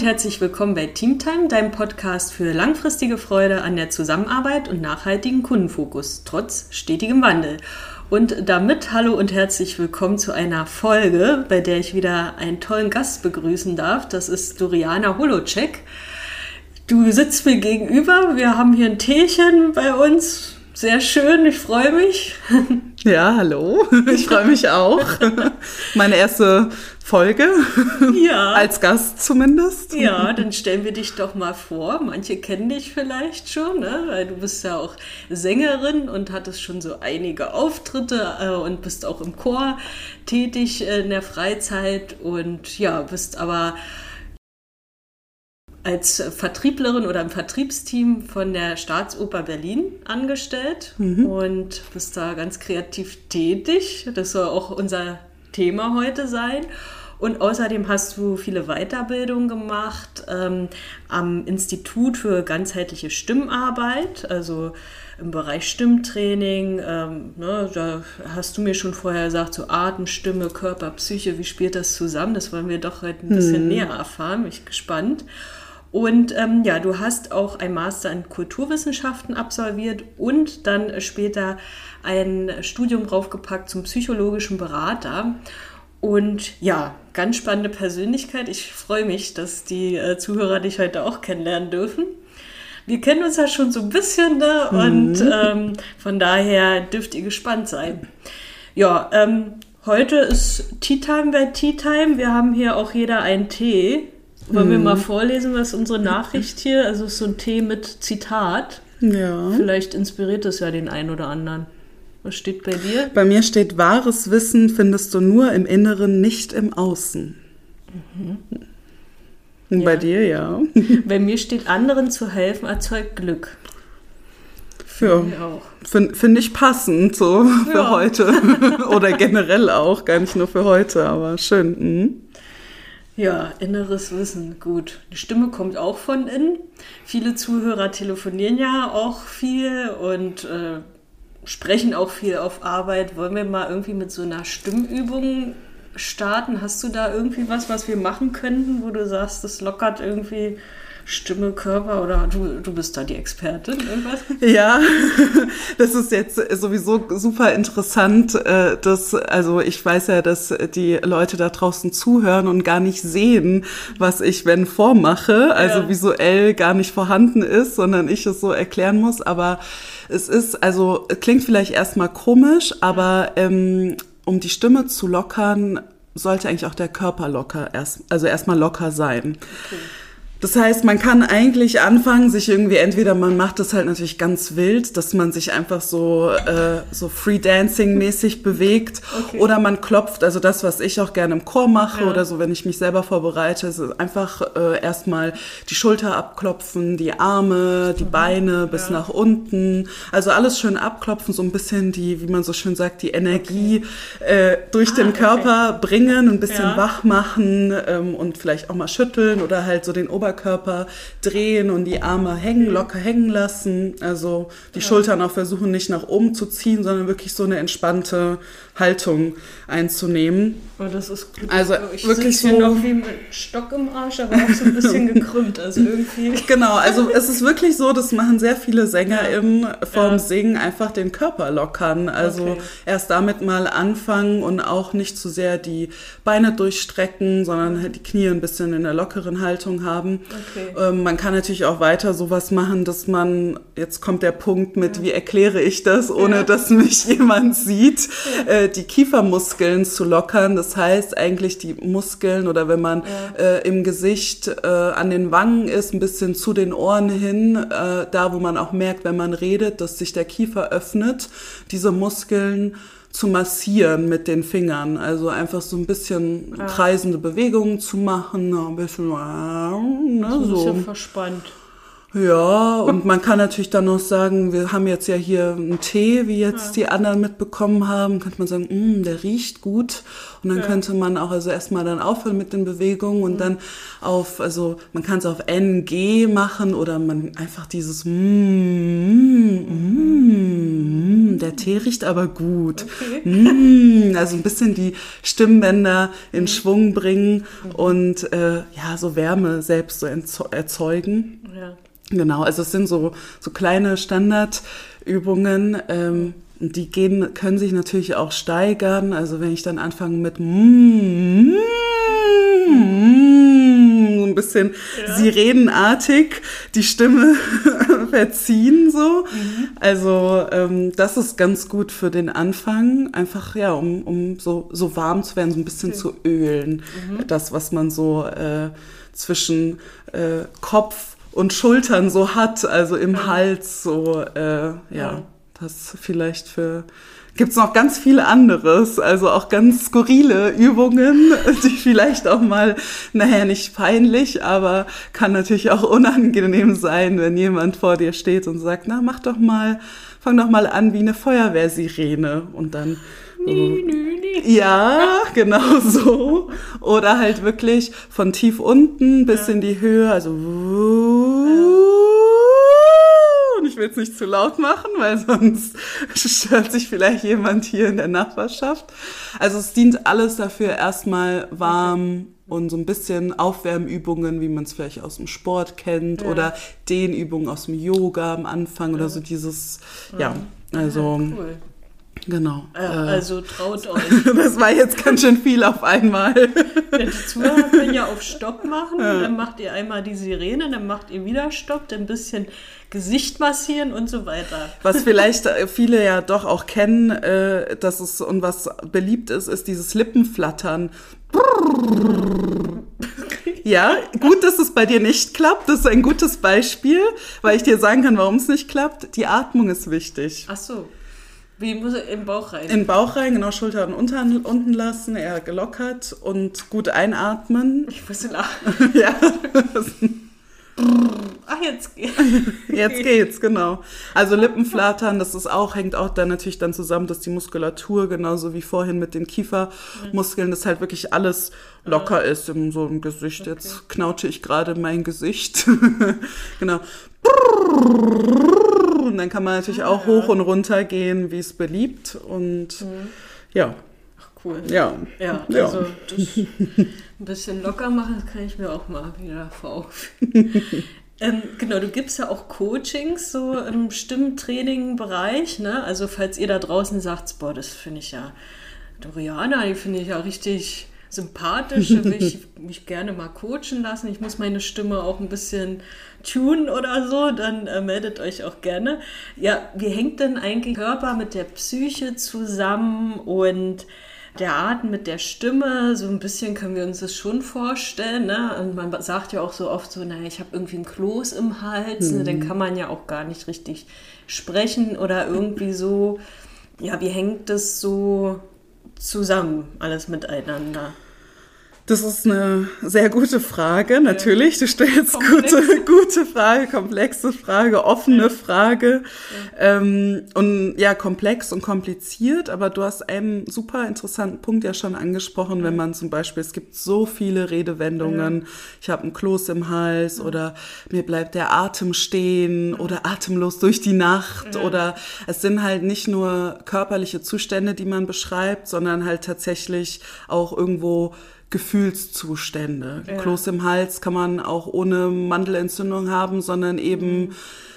Und herzlich willkommen bei Teamtime, deinem Podcast für langfristige Freude an der Zusammenarbeit und nachhaltigen Kundenfokus, trotz stetigem Wandel. Und damit hallo und herzlich willkommen zu einer Folge, bei der ich wieder einen tollen Gast begrüßen darf. Das ist Doriana Holocek. Du sitzt mir gegenüber, wir haben hier ein Teechen bei uns. Sehr schön, ich freue mich. Ja, hallo. Ich freue mich auch. Meine erste Folge. Ja. Als Gast zumindest. Ja, dann stellen wir dich doch mal vor. Manche kennen dich vielleicht schon, ne? weil du bist ja auch Sängerin und hattest schon so einige Auftritte äh, und bist auch im Chor tätig in der Freizeit und ja, bist aber als Vertrieblerin oder im Vertriebsteam von der Staatsoper Berlin angestellt mhm. und bist da ganz kreativ tätig. Das soll auch unser Thema heute sein. Und außerdem hast du viele Weiterbildungen gemacht ähm, am Institut für ganzheitliche Stimmarbeit, also im Bereich Stimmtraining. Ähm, ne, da hast du mir schon vorher gesagt, so Atem, Stimme, Körper, Psyche, wie spielt das zusammen? Das wollen wir doch heute ein bisschen hm. näher erfahren. Bin ich gespannt. Und ähm, ja, du hast auch ein Master in Kulturwissenschaften absolviert und dann später ein Studium draufgepackt zum psychologischen Berater. Und ja, ganz spannende Persönlichkeit. Ich freue mich, dass die äh, Zuhörer dich heute auch kennenlernen dürfen. Wir kennen uns ja schon so ein bisschen ne? Mhm. und ähm, von daher dürft ihr gespannt sein. Ja, ähm, heute ist Tea Time bei Tea Time. Wir haben hier auch jeder einen Tee. Wollen mhm. wir mal vorlesen, was unsere Nachricht hier, also so ein Tee mit Zitat. Ja. Vielleicht inspiriert es ja den einen oder anderen. Was steht bei dir? Bei mir steht, wahres Wissen findest du nur im Inneren, nicht im Außen. Mhm. Und ja. bei dir, ja. Bei mir steht, anderen zu helfen erzeugt Glück. Ja, finde find ich passend so für ja. heute. Oder generell auch, gar nicht nur für heute, aber schön. Mhm. Ja, inneres Wissen, gut. Die Stimme kommt auch von innen. Viele Zuhörer telefonieren ja auch viel und äh, sprechen auch viel auf Arbeit. Wollen wir mal irgendwie mit so einer Stimmübung starten? Hast du da irgendwie was, was wir machen könnten, wo du sagst, das lockert irgendwie Stimme, Körper oder du, du bist da die Expertin, irgendwas? Ja, das ist jetzt sowieso super interessant. Äh, dass, also ich weiß ja, dass die Leute da draußen zuhören und gar nicht sehen, was ich, wenn vormache, also ja. visuell gar nicht vorhanden ist, sondern ich es so erklären muss. Aber es ist, also klingt vielleicht erstmal komisch, aber ähm, um die Stimme zu lockern, sollte eigentlich auch der Körper locker erst, also erstmal locker sein. Okay. Das heißt, man kann eigentlich anfangen, sich irgendwie entweder man macht das halt natürlich ganz wild, dass man sich einfach so äh, so Free-Dancing-mäßig bewegt, okay. oder man klopft, also das, was ich auch gerne im Chor mache ja. oder so, wenn ich mich selber vorbereite, ist einfach äh, erstmal die Schulter abklopfen, die Arme, die mhm. Beine bis ja. nach unten, also alles schön abklopfen, so ein bisschen die, wie man so schön sagt, die Energie okay. äh, durch ah, den Körper okay. bringen, ein bisschen ja. wach machen ähm, und vielleicht auch mal schütteln oder halt so den Ober Oberkörper drehen und die Arme hängen, locker hängen lassen. Also die ja. Schultern auch versuchen nicht nach oben zu ziehen, sondern wirklich so eine entspannte Haltung einzunehmen. Oh, das ist gut. Also ich wirklich so noch wie mit Stock im Arsch, aber auch so ein bisschen gekrümmt. Also irgendwie. Genau, also es ist wirklich so, das machen sehr viele Sänger ja. im vorm ja. Singen einfach den Körper lockern. Also okay. erst damit mal anfangen und auch nicht zu sehr die Beine durchstrecken, sondern halt die Knie ein bisschen in der lockeren Haltung haben. Okay. Ähm, man kann natürlich auch weiter sowas machen, dass man, jetzt kommt der Punkt mit, ja. wie erkläre ich das, ohne dass mich jemand sieht. Äh, die Kiefermuskeln zu lockern. Das heißt eigentlich die Muskeln oder wenn man ja. äh, im Gesicht äh, an den Wangen ist, ein bisschen zu den Ohren hin, äh, da wo man auch merkt, wenn man redet, dass sich der Kiefer öffnet, diese Muskeln zu massieren mit den Fingern. Also einfach so ein bisschen kreisende Bewegungen zu machen, ein bisschen, ne, so. Ein bisschen verspannt. Ja, und man kann natürlich dann noch sagen, wir haben jetzt ja hier einen Tee, wie jetzt ja. die anderen mitbekommen haben, könnte man sagen, mm, der riecht gut. Und dann ja. könnte man auch also erstmal dann aufhören mit den Bewegungen und mhm. dann auf, also man kann es auf NG machen oder man einfach dieses mm, mm, mm, der Tee riecht aber gut. Okay. Mm, also ein bisschen die Stimmbänder in mhm. Schwung bringen mhm. und äh, ja, so Wärme selbst so erzeugen. Ja. Genau, also es sind so, so kleine Standardübungen. Ähm, die gehen, können sich natürlich auch steigern. Also wenn ich dann anfange mit mm, mm, so ein bisschen ja. sirenenartig die Stimme verziehen so. Mhm. Also ähm, das ist ganz gut für den Anfang, einfach ja, um, um so, so warm zu werden, so ein bisschen okay. zu ölen. Mhm. Das, was man so äh, zwischen äh, Kopf und Schultern so hat, also im mhm. Hals so, äh, ja. ja das vielleicht für gibt es noch ganz viel anderes, also auch ganz skurrile Übungen, die vielleicht auch mal, naja, nicht peinlich, aber kann natürlich auch unangenehm sein, wenn jemand vor dir steht und sagt, na, mach doch mal, fang doch mal an wie eine Feuerwehrsirene und dann Nü, nü, nü. Ja, genau so. Oder halt wirklich von tief unten bis ja. in die Höhe, also ja will es nicht zu laut machen, weil sonst stört sich vielleicht jemand hier in der Nachbarschaft. Also es dient alles dafür, erstmal warm und so ein bisschen Aufwärmübungen, wie man es vielleicht aus dem Sport kennt, ja. oder Dehnübungen aus dem Yoga am Anfang ja. oder so dieses, ja, also. Ja, cool. Genau. Äh, also traut euch. das war jetzt ganz schön viel auf einmal. Ja, die Zuhörer können ja auf Stopp machen. Ja. Dann macht ihr einmal die Sirene, dann macht ihr wieder Stopp, dann ein bisschen Gesicht massieren und so weiter. Was vielleicht äh, viele ja doch auch kennen, äh, dass es und was beliebt ist, ist dieses Lippenflattern. Ja, gut, dass es bei dir nicht klappt. Das ist ein gutes Beispiel, weil ich dir sagen kann, warum es nicht klappt. Die Atmung ist wichtig. Ach so. Wie muss er im Bauch rein? In den Bauch rein, genau, Schultern unten, unten lassen, eher gelockert und gut einatmen. Ich muss lachen. ja. Ach, jetzt geht's. Jetzt geht's, genau. Also Lippenflattern, das ist auch, hängt auch dann natürlich dann zusammen, dass die Muskulatur, genauso wie vorhin mit den Kiefermuskeln, dass halt wirklich alles locker ist in so einem Gesicht. Okay. Jetzt knautsche ich gerade mein Gesicht. genau. Und dann kann man natürlich auch hoch und runter gehen, wie es beliebt. Und mhm. ja. Cool. Ja. Ja, also das ein bisschen locker machen, das kann ich mir auch mal wieder vor ähm, genau, du gibst ja auch Coachings so im Stimmtraining-Bereich. Ne? Also falls ihr da draußen sagt, boah, das finde ich ja, Doriana, die finde ich ja richtig sympathisch, will ich mich gerne mal coachen lassen. Ich muss meine Stimme auch ein bisschen tunen oder so, dann äh, meldet euch auch gerne. Ja, wie hängt denn eigentlich Körper mit der Psyche zusammen und der Atem mit der Stimme, so ein bisschen können wir uns das schon vorstellen. Ne? Und man sagt ja auch so oft so, naja, ich habe irgendwie ein Kloß im Hals, mhm. ne? dann mhm. kann man ja auch gar nicht richtig sprechen oder irgendwie so. Ja, wie hängt das so zusammen, alles miteinander? Das ist eine sehr gute Frage, natürlich. Du stellst gute, gute Frage, komplexe Frage, offene ja. Frage. Ja. Ähm, und ja, komplex und kompliziert, aber du hast einen super interessanten Punkt ja schon angesprochen, wenn man zum Beispiel, es gibt so viele Redewendungen, ich habe einen Kloß im Hals oder mir bleibt der Atem stehen oder atemlos durch die Nacht oder es sind halt nicht nur körperliche Zustände, die man beschreibt, sondern halt tatsächlich auch irgendwo Gefühlszustände. Ja. Kloß im Hals kann man auch ohne Mandelentzündung haben, sondern eben mhm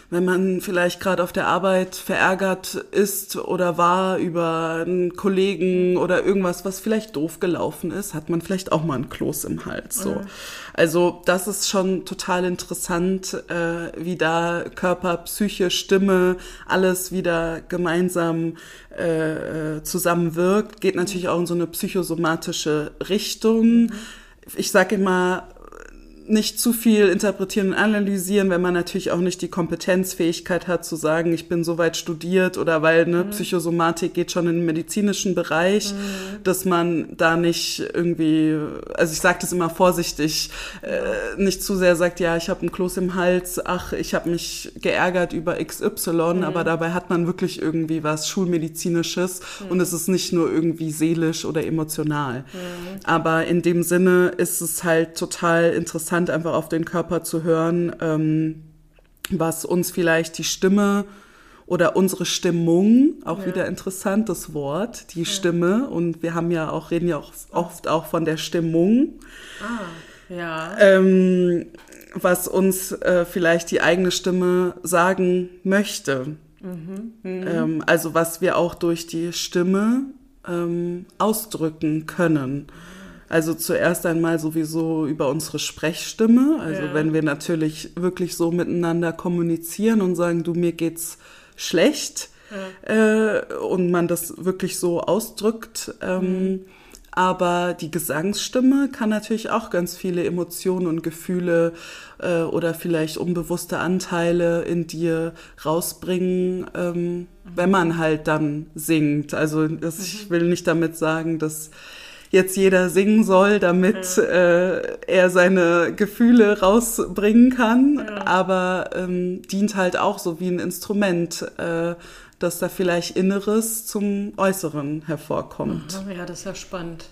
wenn man vielleicht gerade auf der Arbeit verärgert ist oder war über einen Kollegen oder irgendwas, was vielleicht doof gelaufen ist, hat man vielleicht auch mal einen Kloß im Hals. So. Mhm. Also das ist schon total interessant, äh, wie da Körper, Psyche, Stimme, alles wieder gemeinsam äh, äh zusammenwirkt. Geht natürlich auch in so eine psychosomatische Richtung. Mhm. Ich sage immer, nicht zu viel interpretieren und analysieren, wenn man natürlich auch nicht die Kompetenzfähigkeit hat zu sagen, ich bin so weit studiert oder weil ne, mhm. Psychosomatik geht schon in den medizinischen Bereich, mhm. dass man da nicht irgendwie, also ich sage das immer vorsichtig, äh, nicht zu sehr sagt, ja, ich habe einen Kloß im Hals, ach, ich habe mich geärgert über XY, mhm. aber dabei hat man wirklich irgendwie was Schulmedizinisches mhm. und es ist nicht nur irgendwie seelisch oder emotional. Mhm. Aber in dem Sinne ist es halt total interessant, interessant, einfach auf den Körper zu hören, ähm, was uns vielleicht die Stimme oder unsere Stimmung, auch ja. wieder interessantes Wort, die ja. Stimme. Und wir haben ja auch, reden ja auch oft auch von der Stimmung. Ah, ja. Ähm, was uns äh, vielleicht die eigene Stimme sagen möchte. Mhm. Mhm. Ähm, also was wir auch durch die Stimme ähm, ausdrücken können. Also zuerst einmal sowieso über unsere Sprechstimme. Also ja. wenn wir natürlich wirklich so miteinander kommunizieren und sagen, du mir geht's schlecht ja. äh, und man das wirklich so ausdrückt. Ähm, mhm. Aber die Gesangsstimme kann natürlich auch ganz viele Emotionen und Gefühle äh, oder vielleicht unbewusste Anteile in dir rausbringen, ähm, mhm. wenn man halt dann singt. Also das, mhm. ich will nicht damit sagen, dass jetzt jeder singen soll, damit ja. äh, er seine Gefühle rausbringen kann, ja. aber ähm, dient halt auch so wie ein Instrument, äh, dass da vielleicht Inneres zum Äußeren hervorkommt. Ja, das ist ja spannend.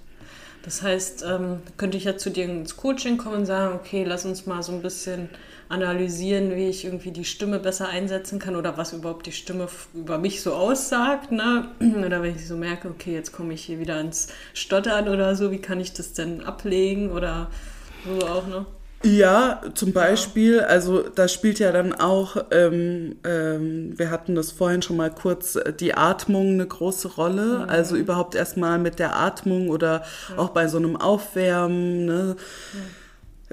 Das heißt, ähm, könnte ich ja zu dir ins Coaching kommen und sagen, okay, lass uns mal so ein bisschen analysieren, wie ich irgendwie die Stimme besser einsetzen kann oder was überhaupt die Stimme über mich so aussagt. Ne? Oder wenn ich so merke, okay, jetzt komme ich hier wieder ins Stottern oder so, wie kann ich das denn ablegen oder so auch, ne? Ja, zum Beispiel, also da spielt ja dann auch, ähm, ähm, wir hatten das vorhin schon mal kurz, äh, die Atmung eine große Rolle. Mhm. Also überhaupt erstmal mit der Atmung oder ja. auch bei so einem Aufwärmen. Ne? Ja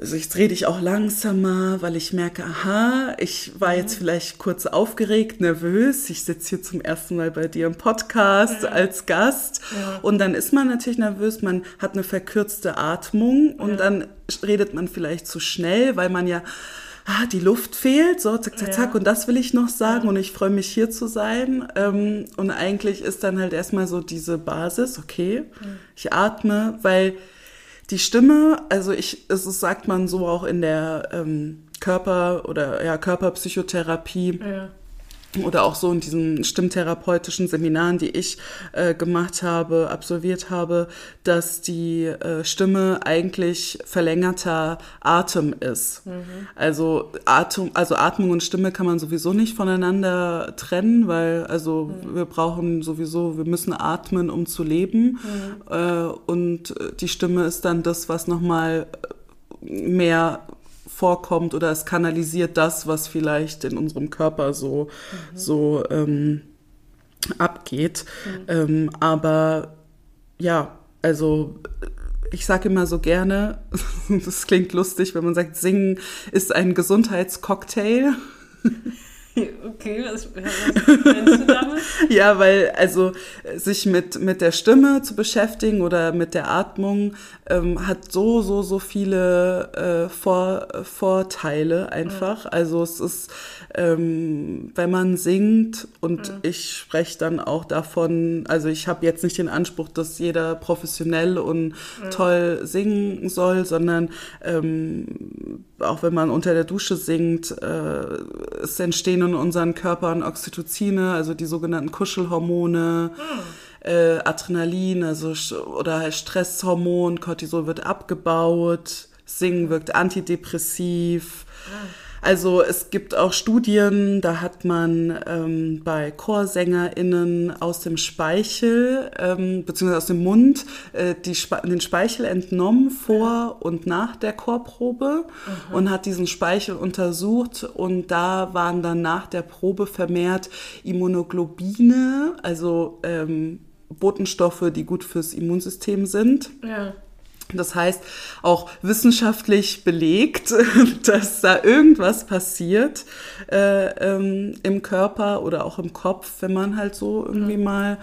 also jetzt rede ich auch langsamer, weil ich merke, aha, ich war jetzt mhm. vielleicht kurz aufgeregt, nervös. Ich sitze hier zum ersten Mal bei dir im Podcast ja. als Gast. Ja. Und dann ist man natürlich nervös, man hat eine verkürzte Atmung und ja. dann redet man vielleicht zu schnell, weil man ja, ah, die Luft fehlt, so zack, zack, zack. Und das will ich noch sagen und ich freue mich hier zu sein. Ähm, und eigentlich ist dann halt erstmal so diese Basis, okay, ich atme, weil die Stimme, also ich, es ist, sagt man so auch in der ähm, Körper- oder ja, Körperpsychotherapie. Ja oder auch so in diesen stimmtherapeutischen Seminaren, die ich äh, gemacht habe, absolviert habe, dass die äh, Stimme eigentlich verlängerter Atem ist. Mhm. Also Atem, also Atmung und Stimme kann man sowieso nicht voneinander trennen, weil also mhm. wir brauchen sowieso, wir müssen atmen, um zu leben. Mhm. Äh, und die Stimme ist dann das, was nochmal mehr vorkommt oder es kanalisiert das, was vielleicht in unserem Körper so, mhm. so ähm, abgeht. Mhm. Ähm, aber ja, also ich sage immer so gerne, das klingt lustig, wenn man sagt, Singen ist ein Gesundheitscocktail. Okay, was, was meinst du damit? ja, weil also sich mit, mit der Stimme zu beschäftigen oder mit der Atmung ähm, hat so, so, so viele äh, Vor, Vorteile einfach. Ja. Also es ist, ähm, wenn man singt und ja. ich spreche dann auch davon, also ich habe jetzt nicht den Anspruch, dass jeder professionell und ja. toll singen soll, sondern ähm, auch wenn man unter der Dusche singt, äh, es entstehen in unseren Körpern Oxytocine, also die sogenannten Kuschelhormone. Hm. Äh, Adrenalin, also oder halt Stresshormon, Cortisol wird abgebaut, Singen wirkt antidepressiv. Hm. Also es gibt auch Studien, da hat man ähm, bei ChorsängerInnen aus dem Speichel, ähm, beziehungsweise aus dem Mund, äh, die Spe den Speichel entnommen vor und nach der Chorprobe mhm. und hat diesen Speichel untersucht und da waren dann nach der Probe vermehrt Immunoglobine, also ähm, Botenstoffe, die gut fürs Immunsystem sind. Ja. Das heißt, auch wissenschaftlich belegt, dass da irgendwas passiert äh, ähm, im Körper oder auch im Kopf, wenn man halt so irgendwie mal,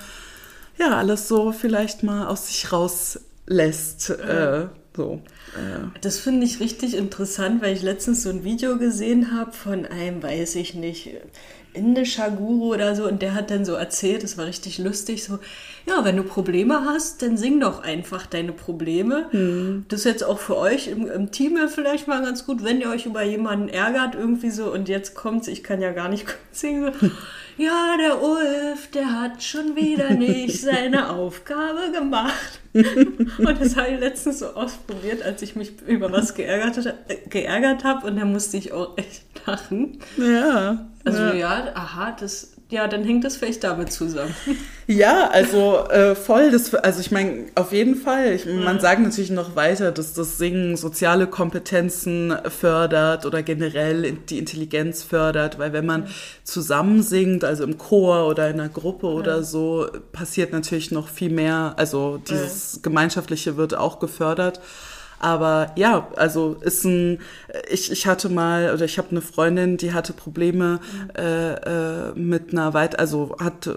ja, alles so vielleicht mal aus sich rauslässt. Äh, so. Äh. Das finde ich richtig interessant, weil ich letztens so ein Video gesehen habe von einem, weiß ich nicht, indischer Guru oder so und der hat dann so erzählt, das war richtig lustig, so, ja, wenn du Probleme hast, dann sing doch einfach deine Probleme. Mhm. Das ist jetzt auch für euch im, im, Team vielleicht mal ganz gut, wenn ihr euch über jemanden ärgert irgendwie so und jetzt kommt's, ich kann ja gar nicht singen, so, ja, der Ulf, der hat schon wieder nicht seine Aufgabe gemacht. und das habe ich letztens so ausprobiert, als ich mich über was geärgert, äh, geärgert habe und da musste ich auch echt lachen. Ja. Also ja, ja aha, das, ja, dann hängt das vielleicht damit zusammen. Ja, also äh, voll. Das, also ich meine, auf jeden Fall. Ich, man sagt natürlich noch weiter, dass das Singen soziale Kompetenzen fördert oder generell die Intelligenz fördert, weil wenn man zusammen singt, also im Chor oder in einer Gruppe oder so, passiert natürlich noch viel mehr. Also dieses Gemeinschaftliche wird auch gefördert. Aber ja, also ist ein, ich, ich hatte mal, oder ich habe eine Freundin, die hatte Probleme äh, äh, mit einer weit, also hat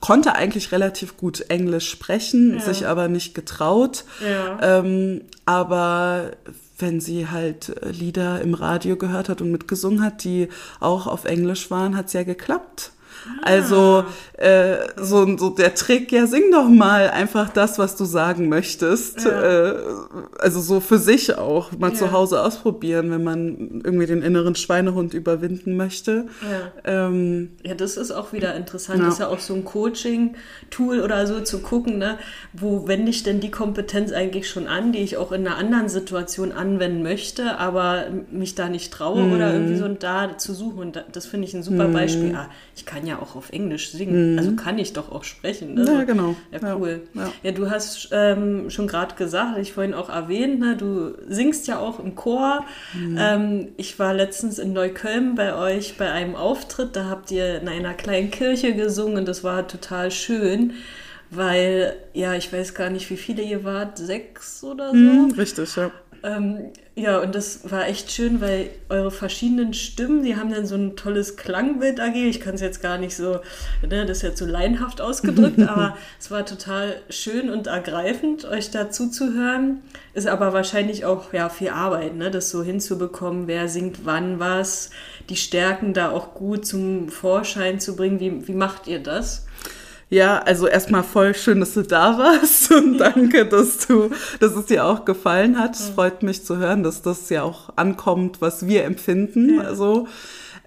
konnte eigentlich relativ gut Englisch sprechen, Ja. sich aber nicht getraut. Ja. Ähm, aber wenn sie halt äh, Lieder im Radio gehört hat und mitgesungen hat, die auch auf Englisch waren, hat es ja geklappt. Also äh, so, so der Trick, ja, sing doch mal einfach das, was du sagen möchtest. Ja. Äh, also so für sich auch mal Ja. zu Hause ausprobieren, wenn man irgendwie den inneren Schweinehund überwinden möchte. Ja. Ähm, Ja, das ist auch wieder interessant. Das ist ja auch so ein Coaching-Tool oder so zu gucken, ne? wo wende ich denn die Kompetenz eigentlich schon an, die ich auch in einer anderen Situation anwenden möchte, aber mich da nicht traue oder Mhm. irgendwie so und da zu suchen. Und da- das finde ich ein super Beispiel. Ah, ich kann ja auch auf Englisch singen, also kann ich doch auch sprechen. Mhm. Ja, genau. Ja, Ja. cool. Ja, Ja. du hast ähm, schon gerade gesagt, ich vorhin auch erwähnt, ne? du singst ja auch im Chor. Mhm. Ähm, ich war letztens in Neukölln bei euch bei einem Auftritt, da habt ihr in einer kleinen Kirche gesungen und das war total schön, weil, ja, ich weiß gar nicht, wie viele ihr wart, sechs oder so. hm, richtig, ja. Ähm, ja, und das war echt schön, weil eure verschiedenen Stimmen, die haben dann so ein tolles Klangbild ergeben. Ich kann es jetzt gar nicht so, ne, das ist jetzt so laienhaft ausgedrückt, aber es war total schön und ergreifend, euch da zuzuhören. Ist aber wahrscheinlich auch ja, viel Arbeit, ne, das so hinzubekommen, wer singt wann was, die Stärken da auch gut zum Vorschein zu bringen. Wie, wie macht ihr das? Ja, also erstmal voll schön, dass du da warst und danke, dass du, dass es dir auch gefallen hat. Es freut mich zu hören, dass das ja auch ankommt, was wir empfinden. Ja. Also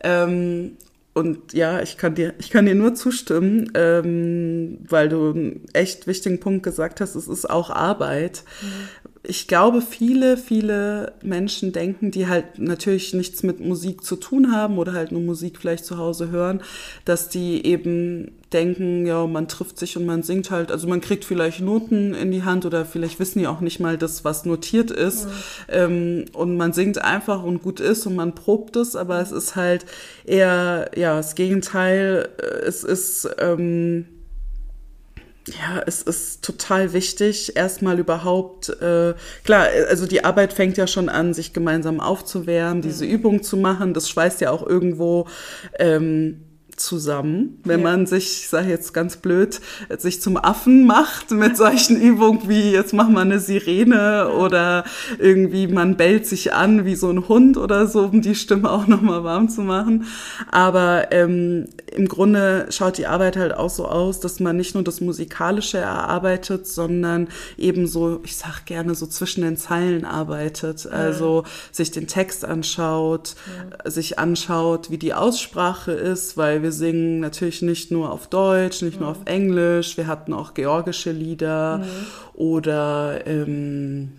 ähm, und ja, ich kann dir, ich kann dir nur zustimmen, ähm, weil du einen echt wichtigen Punkt gesagt hast. Es ist auch Arbeit. Ich glaube, viele, viele Menschen denken, die halt natürlich nichts mit Musik zu tun haben oder halt nur Musik vielleicht zu Hause hören, dass die eben denken, ja, man trifft sich und man singt halt, also man kriegt vielleicht Noten in die Hand oder vielleicht wissen die auch nicht mal das, was notiert ist. Ähm, und man singt einfach und gut ist und man probt es, aber es ist halt eher, ja, das Gegenteil. Äh, Es ist, ähm, ja, es ist total wichtig, erstmal überhaupt, äh, klar, also die Arbeit fängt ja schon an, sich gemeinsam aufzuwärmen, diese Übung zu machen. Das schweißt ja auch irgendwo ähm, zusammen, wenn Ja. man sich, ich sage jetzt ganz blöd, sich zum Affen macht mit solchen Übungen wie jetzt mach mal eine Sirene oder irgendwie man bellt sich an wie so ein Hund oder so, um die Stimme auch nochmal warm zu machen. Aber ähm, im Grunde schaut die Arbeit halt auch so aus, dass man nicht nur das Musikalische erarbeitet, sondern eben so, ich sag gerne, so zwischen den Zeilen arbeitet. Also sich den Text anschaut, sich anschaut, wie die Aussprache ist, weil wir singen natürlich nicht nur auf Deutsch, nicht nur auf Englisch, wir hatten auch georgische Lieder oder ähm,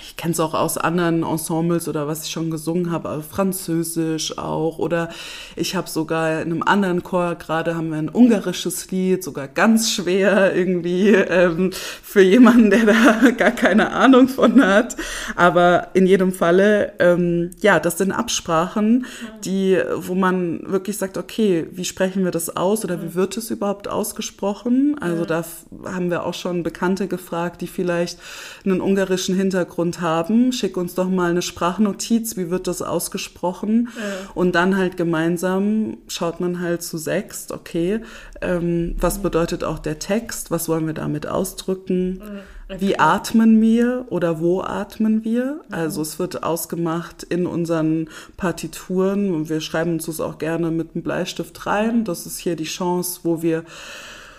ich kenne es auch aus anderen Ensembles oder was ich schon gesungen habe, also Französisch auch. Oder ich habe sogar in einem anderen Chor gerade haben wir ein ungarisches Lied, sogar ganz schwer irgendwie ähm, für jemanden, der da gar keine Ahnung von hat. Aber in jedem Falle, ähm, ja, das sind Absprachen, die, wo man wirklich sagt, okay, wie sprechen wir das aus oder wie wird es überhaupt ausgesprochen? Also da haben wir auch schon Bekannte gefragt, die vielleicht einen ungarischen Hintergrund haben. Schick uns doch mal eine Sprachnotiz, wie wird das ausgesprochen? Und dann halt gemeinsam schaut man halt zu sechst, okay, ähm, was bedeutet auch der Text? Was wollen wir damit ausdrücken? Wie atmen wir oder wo atmen wir? Also es wird ausgemacht in unseren Partituren und wir schreiben uns das auch gerne mit einem Bleistift rein. Das ist hier die Chance, wo wir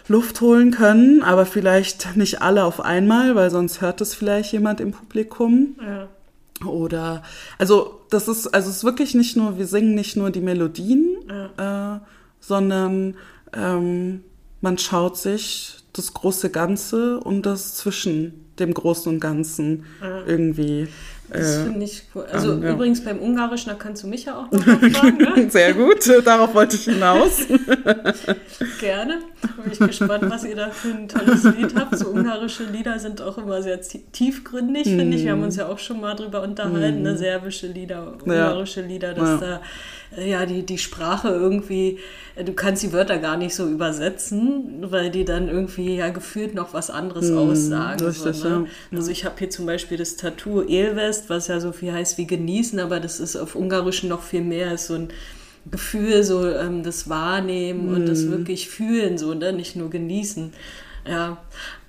Luft holen können, aber vielleicht nicht alle auf einmal, weil sonst hört es vielleicht jemand im Publikum. Ja. Oder, also das ist, also es ist wirklich nicht nur, wir singen nicht nur die Melodien, äh, sondern ähm, man schaut sich das große Ganze und das zwischen dem Großen und Ganzen irgendwie Das äh, finde ich cool. Also ähm, ja. übrigens beim Ungarischen, da kannst du mich ja auch noch fragen. Ne? Sehr gut, darauf wollte ich hinaus. Gerne. Bin ich gespannt, was ihr da für ein tolles Lied habt. So ungarische Lieder sind auch immer sehr tiefgründig, finde ich. Wir haben uns ja auch schon mal drüber unterhalten, ne? serbische Lieder, ungarische. Lieder, dass ja. da ja, die, die Sprache irgendwie, äh, du kannst die Wörter gar nicht so übersetzen, weil die dann irgendwie ja gefühlt noch was anderes hm, aussagen. Richtig, so, ne? ja. Also ich habe hier zum Beispiel das Tattoo Elvest, was ja so viel heißt wie genießen, aber das ist auf Ungarischen noch viel mehr, ist so ein Gefühl, so ähm, das Wahrnehmen hm. und das hm. wirklich fühlen, so, ne? nicht nur genießen. Ja,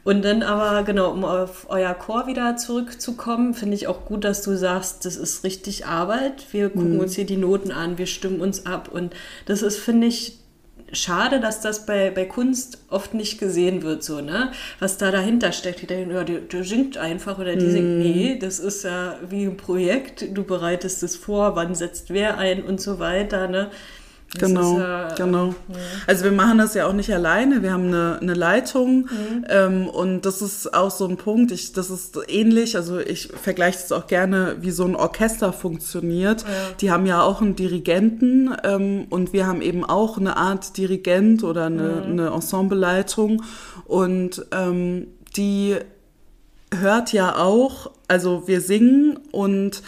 und dann aber, genau, um auf euer Chor wieder zurückzukommen, finde ich auch gut, dass du sagst, das ist richtig Arbeit. Wir gucken mhm. uns hier die Noten an, wir stimmen uns ab. Und das ist, finde ich, schade, dass das bei, bei Kunst oft nicht gesehen wird, so, ne? Was da dahinter steckt. Die denken, ja, der, singt einfach oder die mm. singt, mhm. nee, das ist ja wie ein Projekt. Du bereitest es vor, wann setzt wer ein und so weiter, ne? Genau, ja, genau. Ja. Also wir machen das ja auch nicht alleine. Wir haben eine, eine Leitung mhm. ähm, und das ist auch so ein Punkt. Ich, das ist ähnlich. Also ich vergleiche es auch gerne, wie so ein Orchester funktioniert. Ja. Die haben ja auch einen Dirigenten ähm, und wir haben eben auch eine Art Dirigent oder eine, mhm. eine Ensembleleitung und ähm, die hört ja auch. Also wir singen und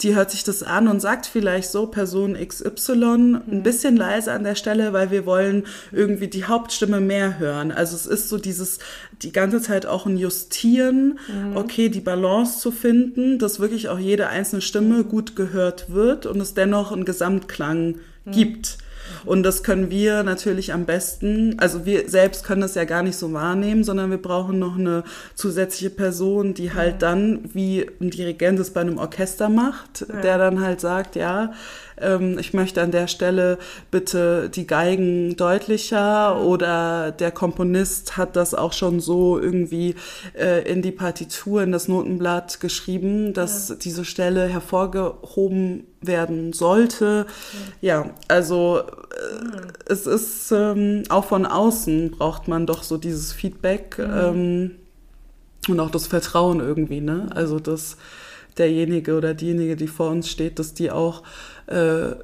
die hört sich das an und sagt vielleicht so Person XY ein mhm. bisschen leiser an der Stelle, weil wir wollen irgendwie die Hauptstimme mehr hören. Also es ist so dieses die ganze Zeit auch ein Justieren, mhm. okay, die Balance zu finden, dass wirklich auch jede einzelne Stimme gut gehört wird und es dennoch einen Gesamtklang mhm. gibt. Und das können wir natürlich am besten, also wir selbst können das ja gar nicht so wahrnehmen, sondern wir brauchen noch eine zusätzliche Person, die halt dann, wie ein Dirigent es bei einem Orchester macht, ja. der dann halt sagt, ja, ähm, ich möchte an der Stelle bitte die Geigen deutlicher oder der Komponist hat das auch schon so irgendwie äh, in die Partitur, in das Notenblatt geschrieben, dass ja. diese Stelle hervorgehoben werden sollte. Ja, ja also äh, es ist ähm, auch von außen braucht man doch so dieses Feedback mhm. ähm, und auch das Vertrauen irgendwie, ne? Also dass derjenige oder diejenige, die vor uns steht, dass die auch äh,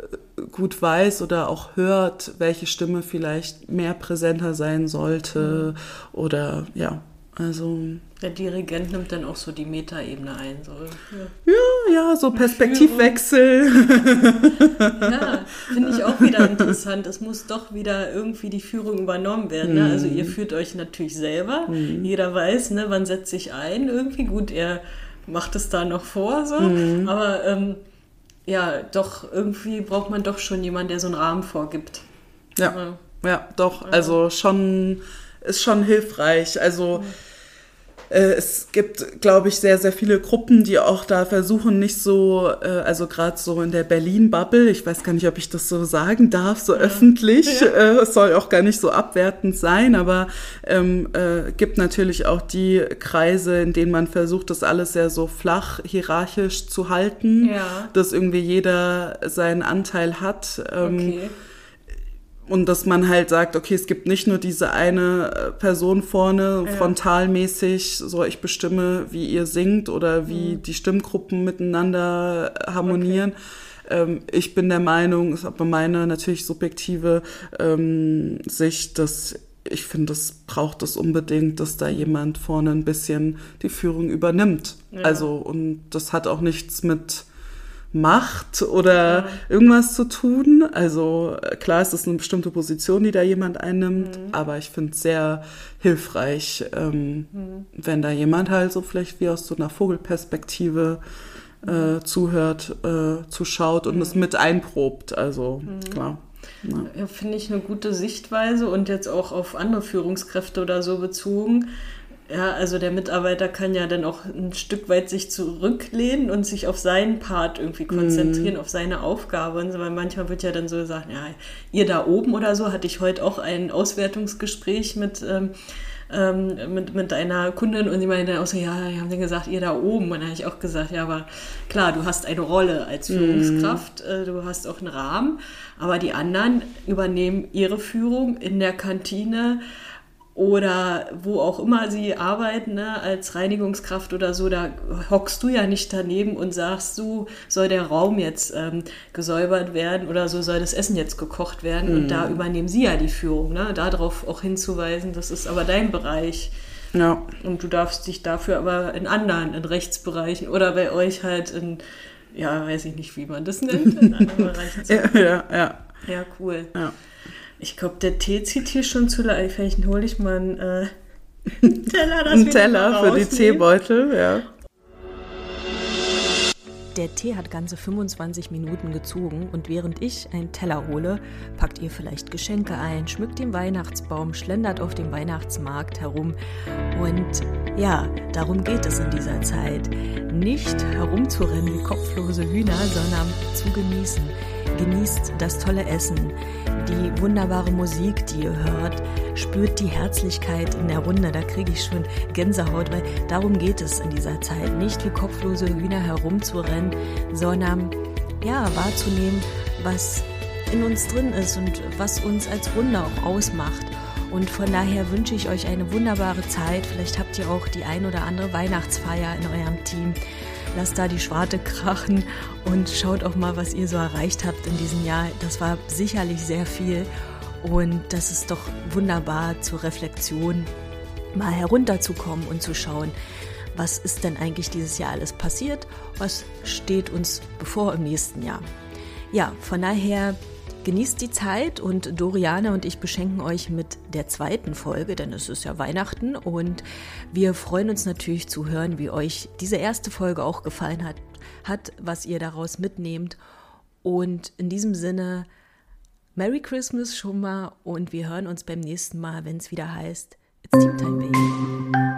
gut weiß oder auch hört, welche Stimme vielleicht mehr präsenter sein sollte mhm. oder ja, also. Der Dirigent nimmt dann auch so die Metaebene ein. So. Ja. ja, ja, so Perspektivwechsel. ja, finde ich auch wieder interessant. Es muss doch wieder irgendwie die Führung übernommen werden. Ne? Also ihr mhm. führt euch natürlich selber. Mhm. Jeder weiß, ne, wann setzt sich ein. Irgendwie gut, er macht es da noch vor, so. Mhm. Aber ähm, ja, doch, irgendwie braucht man doch schon jemanden, der so einen Rahmen vorgibt. Ja, ja, ja doch. Also schon, ist schon hilfreich. Also. Mhm es gibt, glaube ich, sehr, sehr viele Gruppen, die auch da versuchen, nicht so, äh, also gerade so in der Berlin-Bubble, ich weiß gar nicht, ob ich das so sagen darf, so ja. öffentlich, ja. Äh, es soll auch gar nicht so abwertend sein, aber ähm, äh, gibt natürlich auch die Kreise, in denen man versucht, das alles sehr so flach hierarchisch zu halten, ja. dass irgendwie jeder seinen Anteil hat. Ähm, okay und dass man halt sagt, okay, es gibt nicht nur diese eine äh, Person vorne, ja. frontalmäßig, so ich bestimme, wie ihr singt oder wie mhm. die Stimmgruppen miteinander harmonieren. Okay. Ähm, ich bin der Meinung, ist aber meine natürlich subjektive ähm, Sicht, dass ich finde, es braucht es unbedingt, dass da jemand vorne ein bisschen die Führung übernimmt. Ja. Also, und das hat auch nichts mit Macht oder irgendwas zu tun. Also klar ist das eine bestimmte Position, die da jemand einnimmt, mhm. aber ich finde es sehr hilfreich, ähm, mhm. wenn da jemand halt so vielleicht wie aus so einer Vogelperspektive äh, zuhört, äh, zuschaut und mhm. es mit einprobt. Also mhm. klar. Ja. ja Finde ich eine gute Sichtweise und jetzt auch auf andere Führungskräfte oder so bezogen. Ja, also der Mitarbeiter kann ja dann auch ein Stück weit sich zurücklehnen und sich auf seinen Part irgendwie konzentrieren, mm. auf seine Aufgabe. Und so, weil manchmal wird ja dann so gesagt, ja, ihr da oben oder so, hatte ich heute auch ein Auswertungsgespräch mit, ähm, ähm, mit, mit einer Kundin und sie meinte dann auch so, ja, die haben dann gesagt, ihr da oben. Und dann habe ich auch gesagt, ja, aber klar, du hast eine Rolle als mhm. Führungskraft, mm. äh, du hast auch einen Rahmen, aber die anderen übernehmen ihre Führung in der Kantine oder wo auch immer sie arbeiten, ne, als Reinigungskraft oder so, da hockst du ja nicht daneben und sagst, du soll der Raum jetzt ähm, gesäubert werden oder so soll das Essen jetzt gekocht werden. Mhm. Und da übernehmen sie ja die Führung, ne, darauf auch hinzuweisen, das ist aber dein Bereich. Ja. Und du darfst dich dafür aber in anderen, in Rechtsbereichen oder bei euch halt in, ja, weiß ich nicht, wie man das nennt, in anderen Bereichen. ja, ja, ja. Ja, cool. Ja. Ich glaube, der Tee zieht hier schon zu leicht. Vielleicht hole ich mal einen äh, Teller, Ein Teller für die Teebeutel, ja. Der Tee hat ganze 25 Minuten gezogen und während ich einen Teller hole, packt ihr vielleicht Geschenke ein, schmückt den Weihnachtsbaum, schlendert auf dem Weihnachtsmarkt herum. Und ja, darum geht es in dieser Zeit. Nicht herumzurennen wie kopflose Hühner, sondern zu genießen. Genießt das tolle Essen, die wunderbare Musik, die ihr hört, spürt die Herzlichkeit in der Runde. Da kriege ich schon Gänsehaut, weil darum geht es in dieser Zeit. Nicht wie kopflose Hühner herumzurennen, sondern ja, wahrzunehmen, was in uns drin ist und was uns als Wunder auch ausmacht. Und von daher wünsche ich euch eine wunderbare Zeit. Vielleicht habt ihr auch die ein oder andere Weihnachtsfeier in eurem Team lasst da die Schwarte krachen und schaut auch mal, was ihr so erreicht habt in diesem Jahr. Das war sicherlich sehr viel und das ist doch wunderbar zur Reflexion, mal herunterzukommen und zu schauen, was ist denn eigentlich dieses Jahr alles passiert, was steht uns bevor im nächsten Jahr. Ja, von daher Genießt die Zeit und Doriane und ich beschenken euch mit der zweiten Folge, denn es ist ja Weihnachten und wir freuen uns natürlich zu hören, wie euch diese erste Folge auch gefallen hat, hat was ihr daraus mitnehmt. Und in diesem Sinne, Merry Christmas schon mal und wir hören uns beim nächsten Mal, wenn es wieder heißt, It's Team Time Baby.